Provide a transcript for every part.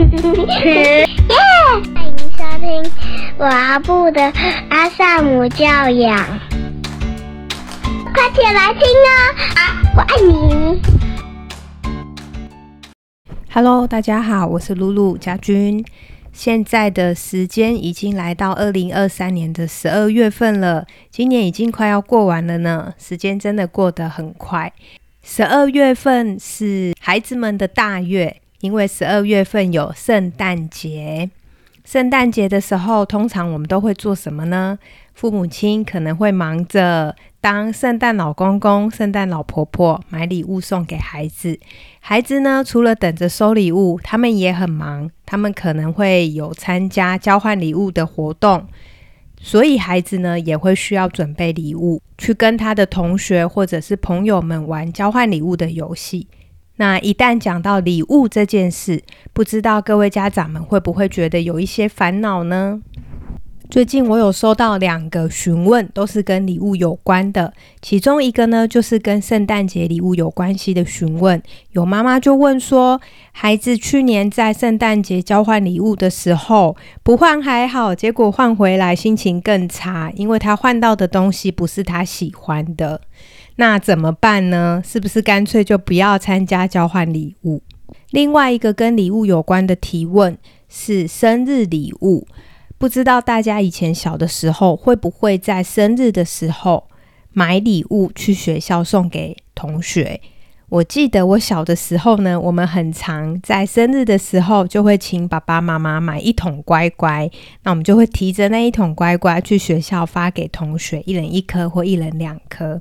耶！欢迎收听阿布的阿萨姆教养，快起来听啊！我爱你。Hello，大家好，我是露露家君。现在的时间已经来到二零二三年的十二月份了，今年已经快要过完了呢。时间真的过得很快。十二月份是孩子们的大月，因为十二月份有圣诞节。圣诞节的时候，通常我们都会做什么呢？父母亲可能会忙着当圣诞老公公、圣诞老婆婆，买礼物送给孩子。孩子呢，除了等着收礼物，他们也很忙。他们可能会有参加交换礼物的活动，所以孩子呢也会需要准备礼物，去跟他的同学或者是朋友们玩交换礼物的游戏。那一旦讲到礼物这件事，不知道各位家长们会不会觉得有一些烦恼呢？最近我有收到两个询问，都是跟礼物有关的。其中一个呢，就是跟圣诞节礼物有关系的询问。有妈妈就问说，孩子去年在圣诞节交换礼物的时候，不换还好，结果换回来心情更差，因为他换到的东西不是他喜欢的。那怎么办呢？是不是干脆就不要参加交换礼物？另外一个跟礼物有关的提问是生日礼物。不知道大家以前小的时候会不会在生日的时候买礼物去学校送给同学？我记得我小的时候呢，我们很常在生日的时候就会请爸爸妈妈买一桶乖乖，那我们就会提着那一桶乖乖去学校发给同学，一人一颗或一人两颗。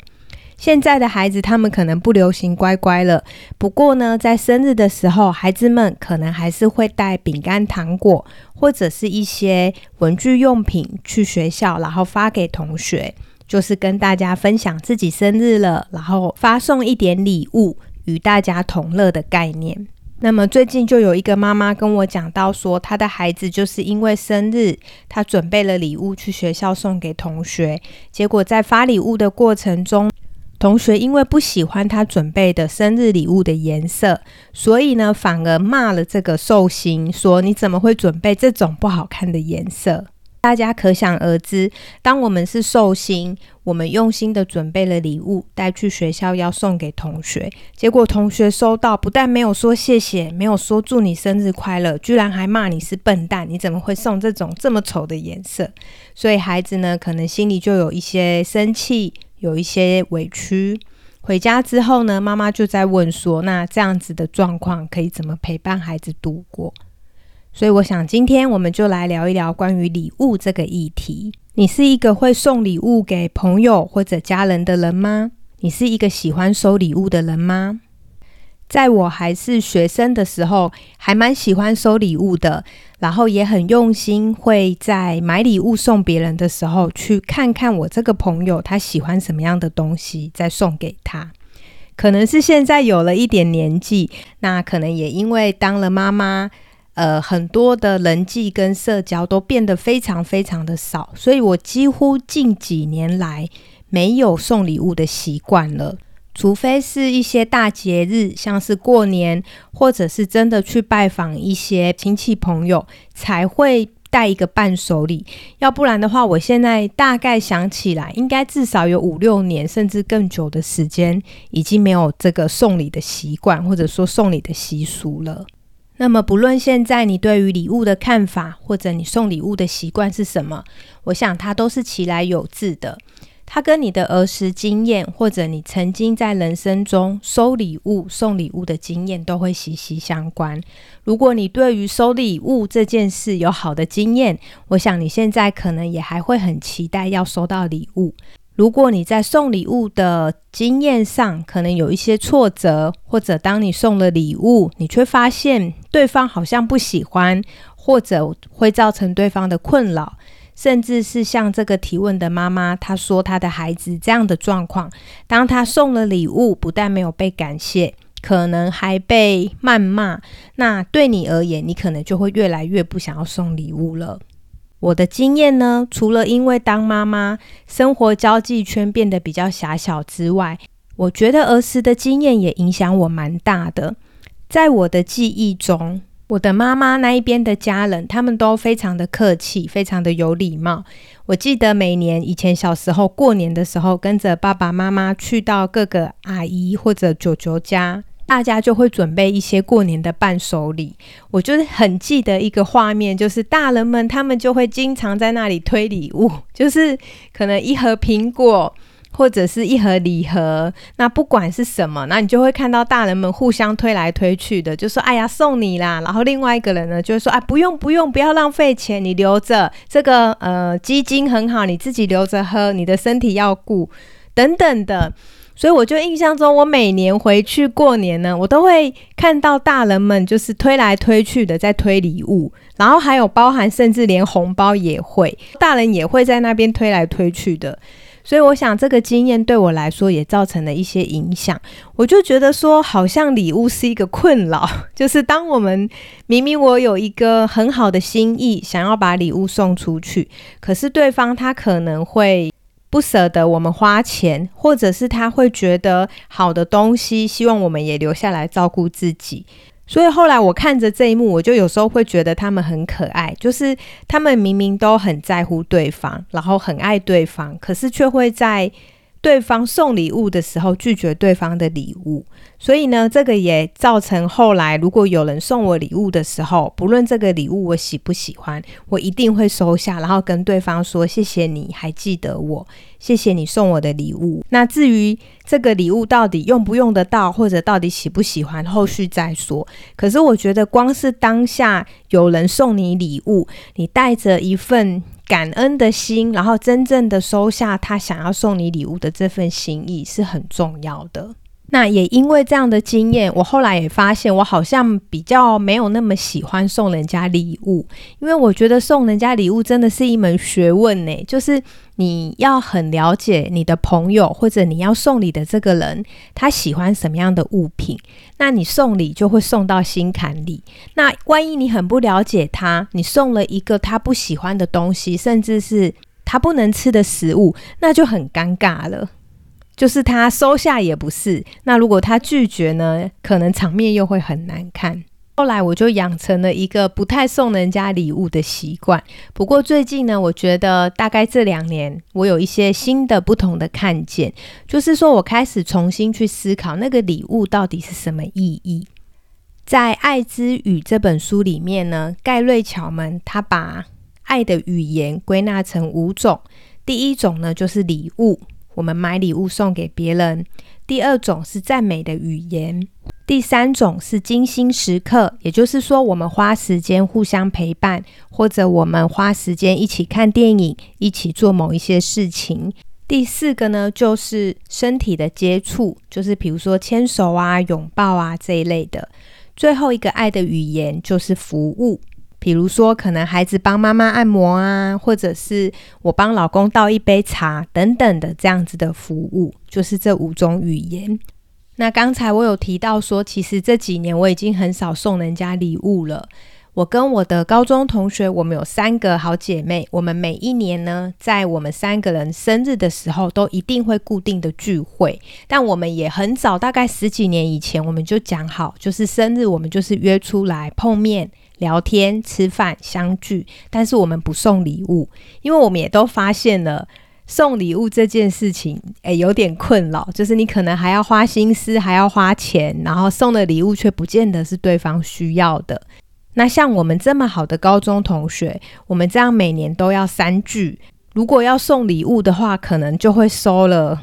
现在的孩子他们可能不流行乖乖了，不过呢，在生日的时候，孩子们可能还是会带饼干、糖果或者是一些文具用品去学校，然后发给同学，就是跟大家分享自己生日了，然后发送一点礼物与大家同乐的概念。那么最近就有一个妈妈跟我讲到说，她的孩子就是因为生日，她准备了礼物去学校送给同学，结果在发礼物的过程中。同学因为不喜欢他准备的生日礼物的颜色，所以呢，反而骂了这个寿星，说你怎么会准备这种不好看的颜色？大家可想而知，当我们是寿星，我们用心的准备了礼物带去学校要送给同学，结果同学收到不但没有说谢谢，没有说祝你生日快乐，居然还骂你是笨蛋，你怎么会送这种这么丑的颜色？所以孩子呢，可能心里就有一些生气。有一些委屈，回家之后呢，妈妈就在问说：“那这样子的状况可以怎么陪伴孩子度过？”所以我想今天我们就来聊一聊关于礼物这个议题。你是一个会送礼物给朋友或者家人的人吗？你是一个喜欢收礼物的人吗？在我还是学生的时候，还蛮喜欢收礼物的，然后也很用心，会在买礼物送别人的时候，去看看我这个朋友他喜欢什么样的东西，再送给他。可能是现在有了一点年纪，那可能也因为当了妈妈，呃，很多的人际跟社交都变得非常非常的少，所以我几乎近几年来没有送礼物的习惯了。除非是一些大节日，像是过年，或者是真的去拜访一些亲戚朋友，才会带一个伴手礼。要不然的话，我现在大概想起来，应该至少有五六年，甚至更久的时间，已经没有这个送礼的习惯，或者说送礼的习俗了。那么，不论现在你对于礼物的看法，或者你送礼物的习惯是什么，我想它都是其来有致的。它跟你的儿时经验，或者你曾经在人生中收礼物、送礼物的经验，都会息息相关。如果你对于收礼物这件事有好的经验，我想你现在可能也还会很期待要收到礼物。如果你在送礼物的经验上可能有一些挫折，或者当你送了礼物，你却发现对方好像不喜欢，或者会造成对方的困扰。甚至是像这个提问的妈妈，她说她的孩子这样的状况，当她送了礼物，不但没有被感谢，可能还被谩骂。那对你而言，你可能就会越来越不想要送礼物了。我的经验呢，除了因为当妈妈，生活交际圈变得比较狭小之外，我觉得儿时的经验也影响我蛮大的。在我的记忆中，我的妈妈那一边的家人，他们都非常的客气，非常的有礼貌。我记得每年以前小时候过年的时候，跟着爸爸妈妈去到各个阿姨或者舅舅家，大家就会准备一些过年的伴手礼。我就是很记得一个画面，就是大人们他们就会经常在那里推礼物，就是可能一盒苹果。或者是一盒礼盒，那不管是什么，那你就会看到大人们互相推来推去的，就说：“哎呀，送你啦。”然后另外一个人呢，就会说：“哎，不用不用，不要浪费钱，你留着这个呃基金很好，你自己留着喝，你的身体要顾等等的。”所以我就印象中，我每年回去过年呢，我都会看到大人们就是推来推去的在推礼物，然后还有包含甚至连红包也会，大人也会在那边推来推去的。所以我想，这个经验对我来说也造成了一些影响。我就觉得说，好像礼物是一个困扰，就是当我们明明我有一个很好的心意，想要把礼物送出去，可是对方他可能会不舍得我们花钱，或者是他会觉得好的东西，希望我们也留下来照顾自己。所以后来我看着这一幕，我就有时候会觉得他们很可爱，就是他们明明都很在乎对方，然后很爱对方，可是却会在。对方送礼物的时候拒绝对方的礼物，所以呢，这个也造成后来如果有人送我礼物的时候，不论这个礼物我喜不喜欢，我一定会收下，然后跟对方说谢谢你还记得我，谢谢你送我的礼物。那至于这个礼物到底用不用得到，或者到底喜不喜欢，后续再说。可是我觉得光是当下有人送你礼物，你带着一份。感恩的心，然后真正的收下他想要送你礼物的这份心意是很重要的。那也因为这样的经验，我后来也发现，我好像比较没有那么喜欢送人家礼物，因为我觉得送人家礼物真的是一门学问呢。就是你要很了解你的朋友或者你要送礼的这个人，他喜欢什么样的物品，那你送礼就会送到心坎里。那万一你很不了解他，你送了一个他不喜欢的东西，甚至是他不能吃的食物，那就很尴尬了。就是他收下也不是，那如果他拒绝呢？可能场面又会很难看。后来我就养成了一个不太送人家礼物的习惯。不过最近呢，我觉得大概这两年我有一些新的不同的看见，就是说我开始重新去思考那个礼物到底是什么意义。在《爱之语》这本书里面呢，盖瑞巧门他把爱的语言归纳成五种，第一种呢就是礼物。我们买礼物送给别人。第二种是赞美的语言，第三种是精心时刻，也就是说，我们花时间互相陪伴，或者我们花时间一起看电影，一起做某一些事情。第四个呢，就是身体的接触，就是比如说牵手啊、拥抱啊这一类的。最后一个爱的语言就是服务。比如说，可能孩子帮妈妈按摩啊，或者是我帮老公倒一杯茶等等的这样子的服务，就是这五种语言。那刚才我有提到说，其实这几年我已经很少送人家礼物了。我跟我的高中同学，我们有三个好姐妹，我们每一年呢，在我们三个人生日的时候，都一定会固定的聚会。但我们也很早，大概十几年以前，我们就讲好，就是生日我们就是约出来碰面。聊天、吃饭、相聚，但是我们不送礼物，因为我们也都发现了送礼物这件事情，诶，有点困扰。就是你可能还要花心思，还要花钱，然后送的礼物却不见得是对方需要的。那像我们这么好的高中同学，我们这样每年都要三聚，如果要送礼物的话，可能就会收了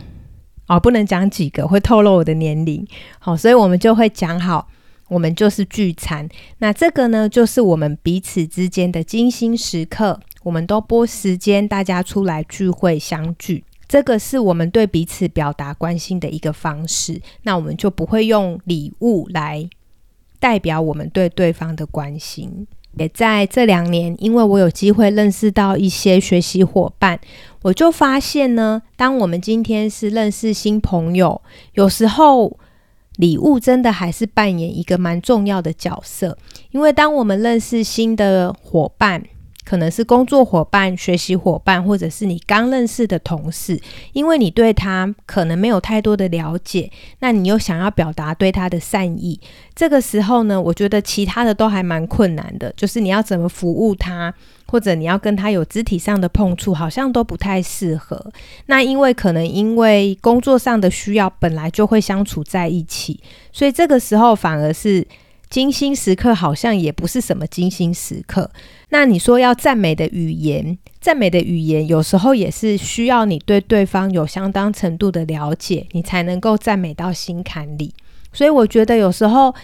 哦，不能讲几个，会透露我的年龄。好，所以我们就会讲好。我们就是聚餐，那这个呢，就是我们彼此之间的精心时刻。我们都拨时间，大家出来聚会相聚，这个是我们对彼此表达关心的一个方式。那我们就不会用礼物来代表我们对对方的关心。也在这两年，因为我有机会认识到一些学习伙伴，我就发现呢，当我们今天是认识新朋友，有时候。礼物真的还是扮演一个蛮重要的角色，因为当我们认识新的伙伴，可能是工作伙伴、学习伙伴，或者是你刚认识的同事，因为你对他可能没有太多的了解，那你又想要表达对他的善意，这个时候呢，我觉得其他的都还蛮困难的，就是你要怎么服务他。或者你要跟他有肢体上的碰触，好像都不太适合。那因为可能因为工作上的需要，本来就会相处在一起，所以这个时候反而是精心时刻，好像也不是什么精心时刻。那你说要赞美的语言，赞美的语言有时候也是需要你对对方有相当程度的了解，你才能够赞美到心坎里。所以我觉得有时候。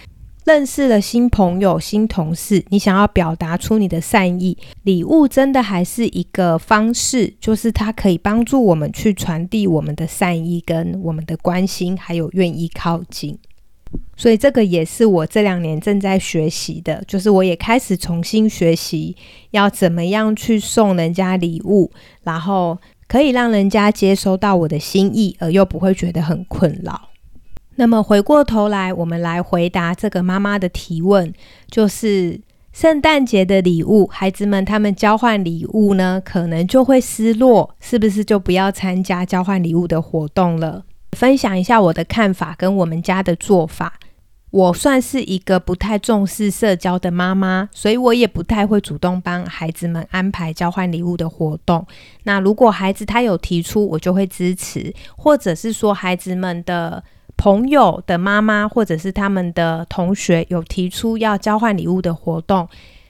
认识了新朋友、新同事，你想要表达出你的善意，礼物真的还是一个方式，就是它可以帮助我们去传递我们的善意、跟我们的关心，还有愿意靠近。所以这个也是我这两年正在学习的，就是我也开始重新学习要怎么样去送人家礼物，然后可以让人家接收到我的心意，而又不会觉得很困扰。那么回过头来，我们来回答这个妈妈的提问，就是圣诞节的礼物，孩子们他们交换礼物呢，可能就会失落，是不是就不要参加交换礼物的活动了？分享一下我的看法跟我们家的做法。我算是一个不太重视社交的妈妈，所以我也不太会主动帮孩子们安排交换礼物的活动。那如果孩子他有提出，我就会支持，或者是说孩子们的。朋友的妈妈或者是他们的同学有提出要交换礼物的活动，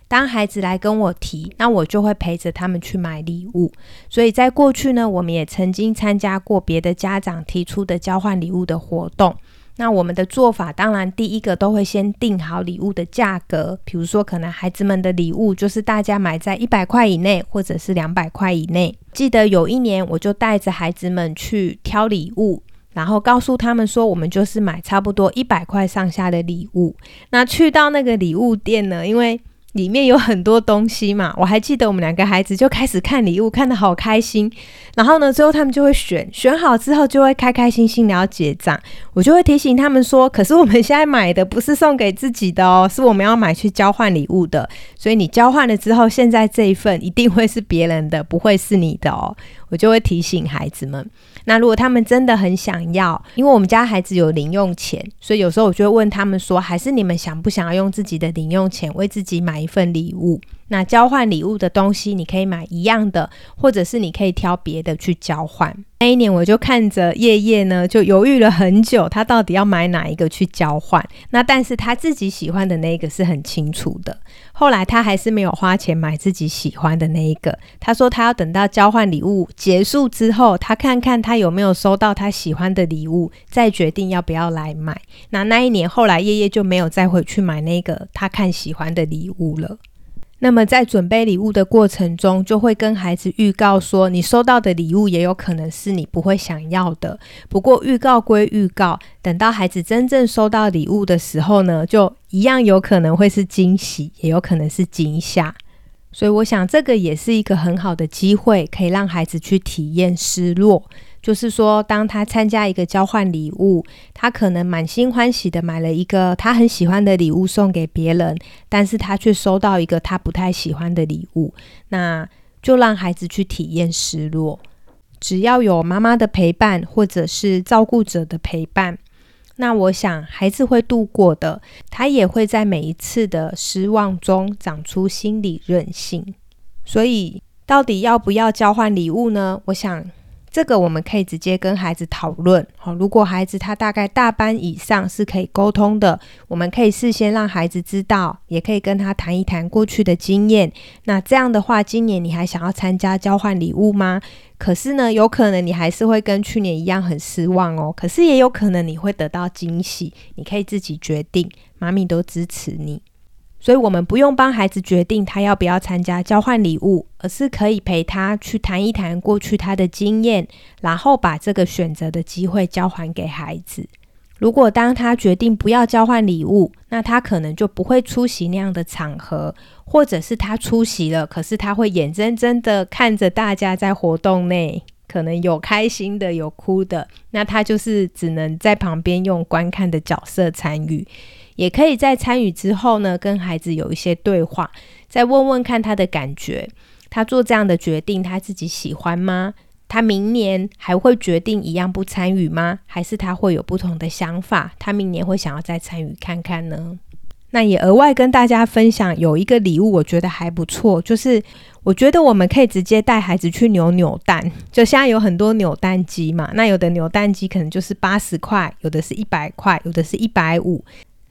当孩子来跟我提，那我就会陪着他们去买礼物。所以在过去呢，我们也曾经参加过别的家长提出的交换礼物的活动。那我们的做法，当然第一个都会先定好礼物的价格，比如说可能孩子们的礼物就是大家买在一百块以内，或者是两百块以内。记得有一年，我就带着孩子们去挑礼物。然后告诉他们说，我们就是买差不多一百块上下的礼物。那去到那个礼物店呢，因为里面有很多东西嘛，我还记得我们两个孩子就开始看礼物，看得好开心。然后呢，最后他们就会选，选好之后就会开开心心的要结账。我就会提醒他们说，可是我们现在买的不是送给自己的哦，是我们要买去交换礼物的。所以你交换了之后，现在这一份一定会是别人的，不会是你的哦。我就会提醒孩子们。那如果他们真的很想要，因为我们家孩子有零用钱，所以有时候我就会问他们说，还是你们想不想要用自己的零用钱为自己买一份礼物？那交换礼物的东西，你可以买一样的，或者是你可以挑别的去交换。那一年我就看着叶叶呢，就犹豫了很久，他到底要买哪一个去交换？那但是他自己喜欢的那个是很清楚的。后来他还是没有花钱买自己喜欢的那一个。他说他要等到交换礼物结束之后，他看看他有没有收到他喜欢的礼物，再决定要不要来买。那那一年后来叶叶就没有再回去买那个他看喜欢的礼物了。那么在准备礼物的过程中，就会跟孩子预告说，你收到的礼物也有可能是你不会想要的。不过预告归预告，等到孩子真正收到礼物的时候呢，就一样有可能会是惊喜，也有可能是惊吓。所以我想，这个也是一个很好的机会，可以让孩子去体验失落。就是说，当他参加一个交换礼物，他可能满心欢喜的买了一个他很喜欢的礼物送给别人，但是他却收到一个他不太喜欢的礼物，那就让孩子去体验失落。只要有妈妈的陪伴，或者是照顾者的陪伴，那我想孩子会度过的，他也会在每一次的失望中长出心理韧性。所以，到底要不要交换礼物呢？我想。这个我们可以直接跟孩子讨论。好，如果孩子他大概大班以上是可以沟通的，我们可以事先让孩子知道，也可以跟他谈一谈过去的经验。那这样的话，今年你还想要参加交换礼物吗？可是呢，有可能你还是会跟去年一样很失望哦。可是也有可能你会得到惊喜，你可以自己决定，妈咪都支持你。所以，我们不用帮孩子决定他要不要参加交换礼物，而是可以陪他去谈一谈过去他的经验，然后把这个选择的机会交还给孩子。如果当他决定不要交换礼物，那他可能就不会出席那样的场合，或者是他出席了，可是他会眼睁睁的看着大家在活动内可能有开心的，有哭的，那他就是只能在旁边用观看的角色参与。也可以在参与之后呢，跟孩子有一些对话，再问问看他的感觉。他做这样的决定，他自己喜欢吗？他明年还会决定一样不参与吗？还是他会有不同的想法？他明年会想要再参与看看呢？那也额外跟大家分享，有一个礼物，我觉得还不错，就是我觉得我们可以直接带孩子去扭扭蛋。就现在有很多扭蛋机嘛，那有的扭蛋机可能就是八十块，有的是一百块，有的是一百五。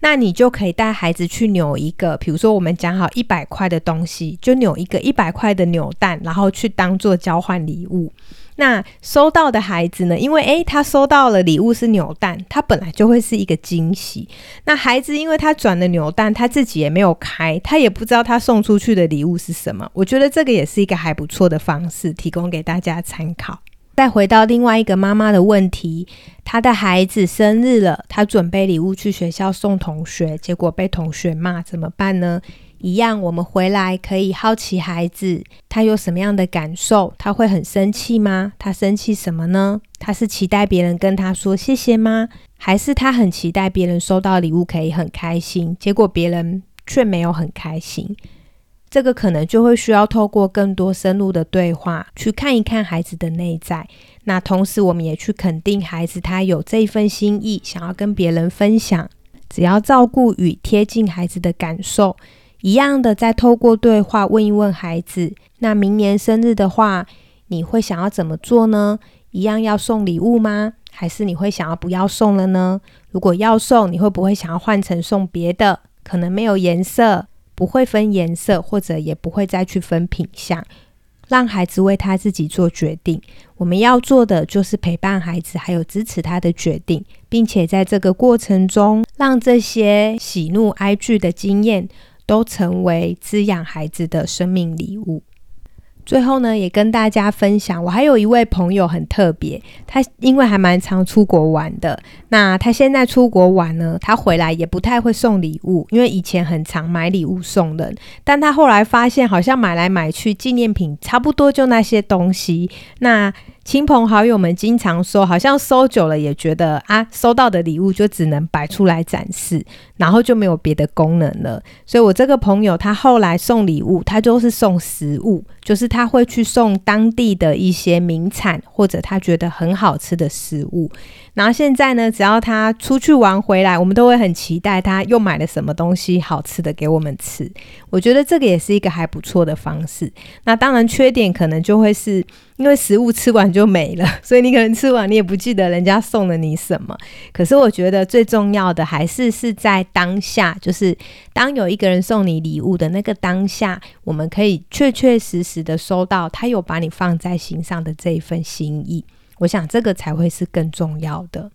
那你就可以带孩子去扭一个，比如说我们讲好一百块的东西，就扭一个一百块的扭蛋，然后去当做交换礼物。那收到的孩子呢？因为诶，他收到了礼物是扭蛋，他本来就会是一个惊喜。那孩子因为他转了扭蛋，他自己也没有开，他也不知道他送出去的礼物是什么。我觉得这个也是一个还不错的方式，提供给大家参考。再回到另外一个妈妈的问题，她的孩子生日了，她准备礼物去学校送同学，结果被同学骂，怎么办呢？一样，我们回来可以好奇孩子他有什么样的感受，他会很生气吗？他生气什么呢？他是期待别人跟他说谢谢吗？还是他很期待别人收到礼物可以很开心，结果别人却没有很开心？这个可能就会需要透过更多深入的对话去看一看孩子的内在。那同时，我们也去肯定孩子他有这一份心意，想要跟别人分享。只要照顾与贴近孩子的感受，一样的再透过对话问一问孩子：那明年生日的话，你会想要怎么做呢？一样要送礼物吗？还是你会想要不要送了呢？如果要送，你会不会想要换成送别的？可能没有颜色。不会分颜色，或者也不会再去分品相，让孩子为他自己做决定。我们要做的就是陪伴孩子，还有支持他的决定，并且在这个过程中，让这些喜怒哀惧的经验都成为滋养孩子的生命礼物。最后呢，也跟大家分享，我还有一位朋友很特别，他因为还蛮常出国玩的。那他现在出国玩呢，他回来也不太会送礼物，因为以前很常买礼物送人，但他后来发现，好像买来买去纪念品差不多就那些东西。那亲朋好友们经常说，好像收久了也觉得啊，收到的礼物就只能摆出来展示，然后就没有别的功能了。所以我这个朋友他后来送礼物，他就是送食物，就是他会去送当地的一些名产或者他觉得很好吃的食物。然后现在呢，只要他出去玩回来，我们都会很期待他又买了什么东西好吃的给我们吃。我觉得这个也是一个还不错的方式。那当然缺点可能就会是因为食物吃完就没了，所以你可能吃完你也不记得人家送了你什么。可是我觉得最重要的还是是在当下，就是当有一个人送你礼物的那个当下，我们可以确确实实的收到他有把你放在心上的这一份心意。我想这个才会是更重要的。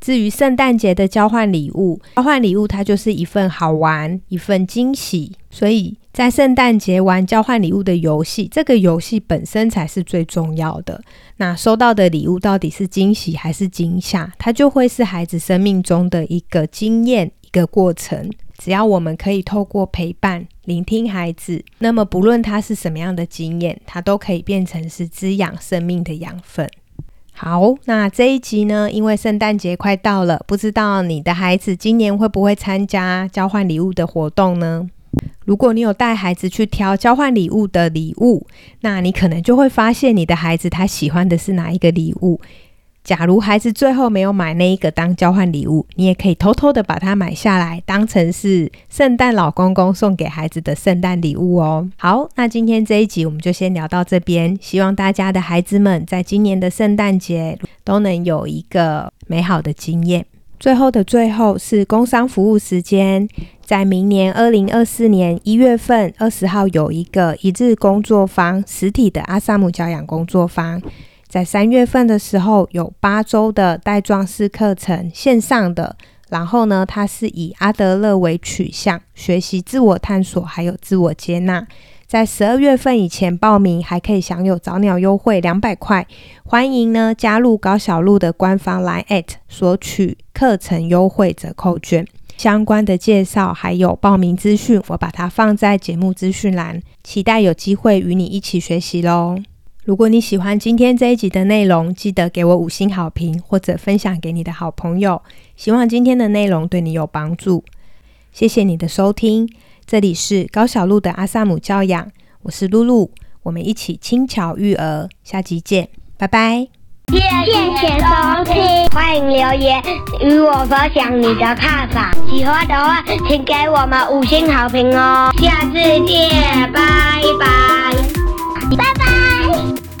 至于圣诞节的交换礼物，交换礼物它就是一份好玩，一份惊喜。所以在圣诞节玩交换礼物的游戏，这个游戏本身才是最重要的。那收到的礼物到底是惊喜还是惊吓，它就会是孩子生命中的一个经验、一个过程。只要我们可以透过陪伴、聆听孩子，那么不论他是什么样的经验，他都可以变成是滋养生命的养分。好，那这一集呢？因为圣诞节快到了，不知道你的孩子今年会不会参加交换礼物的活动呢？如果你有带孩子去挑交换礼物的礼物，那你可能就会发现你的孩子他喜欢的是哪一个礼物。假如孩子最后没有买那一个当交换礼物，你也可以偷偷的把它买下来，当成是圣诞老公公送给孩子的圣诞礼物哦。好，那今天这一集我们就先聊到这边，希望大家的孩子们在今年的圣诞节都能有一个美好的经验。最后的最后是工商服务时间，在明年二零二四年一月份二十号有一个一日工作坊，实体的阿萨姆教养工作坊。在三月份的时候，有八周的带状式课程线上的，然后呢，它是以阿德勒为取向，学习自我探索还有自我接纳。在十二月份以前报名，还可以享有早鸟优惠两百块。欢迎呢加入高小路的官方 Line at 索取课程优惠折扣券，相关的介绍还有报名资讯，我把它放在节目资讯栏，期待有机会与你一起学习喽。如果你喜欢今天这一集的内容，记得给我五星好评，或者分享给你的好朋友。希望今天的内容对你有帮助。谢谢你的收听，这里是高小路的阿萨姆教养，我是露露，我们一起轻巧育儿，下集见，拜拜。谢谢收听，欢迎留言与我分享你的看法。喜欢的话，请给我们五星好评哦。下次见。拜拜拜拜。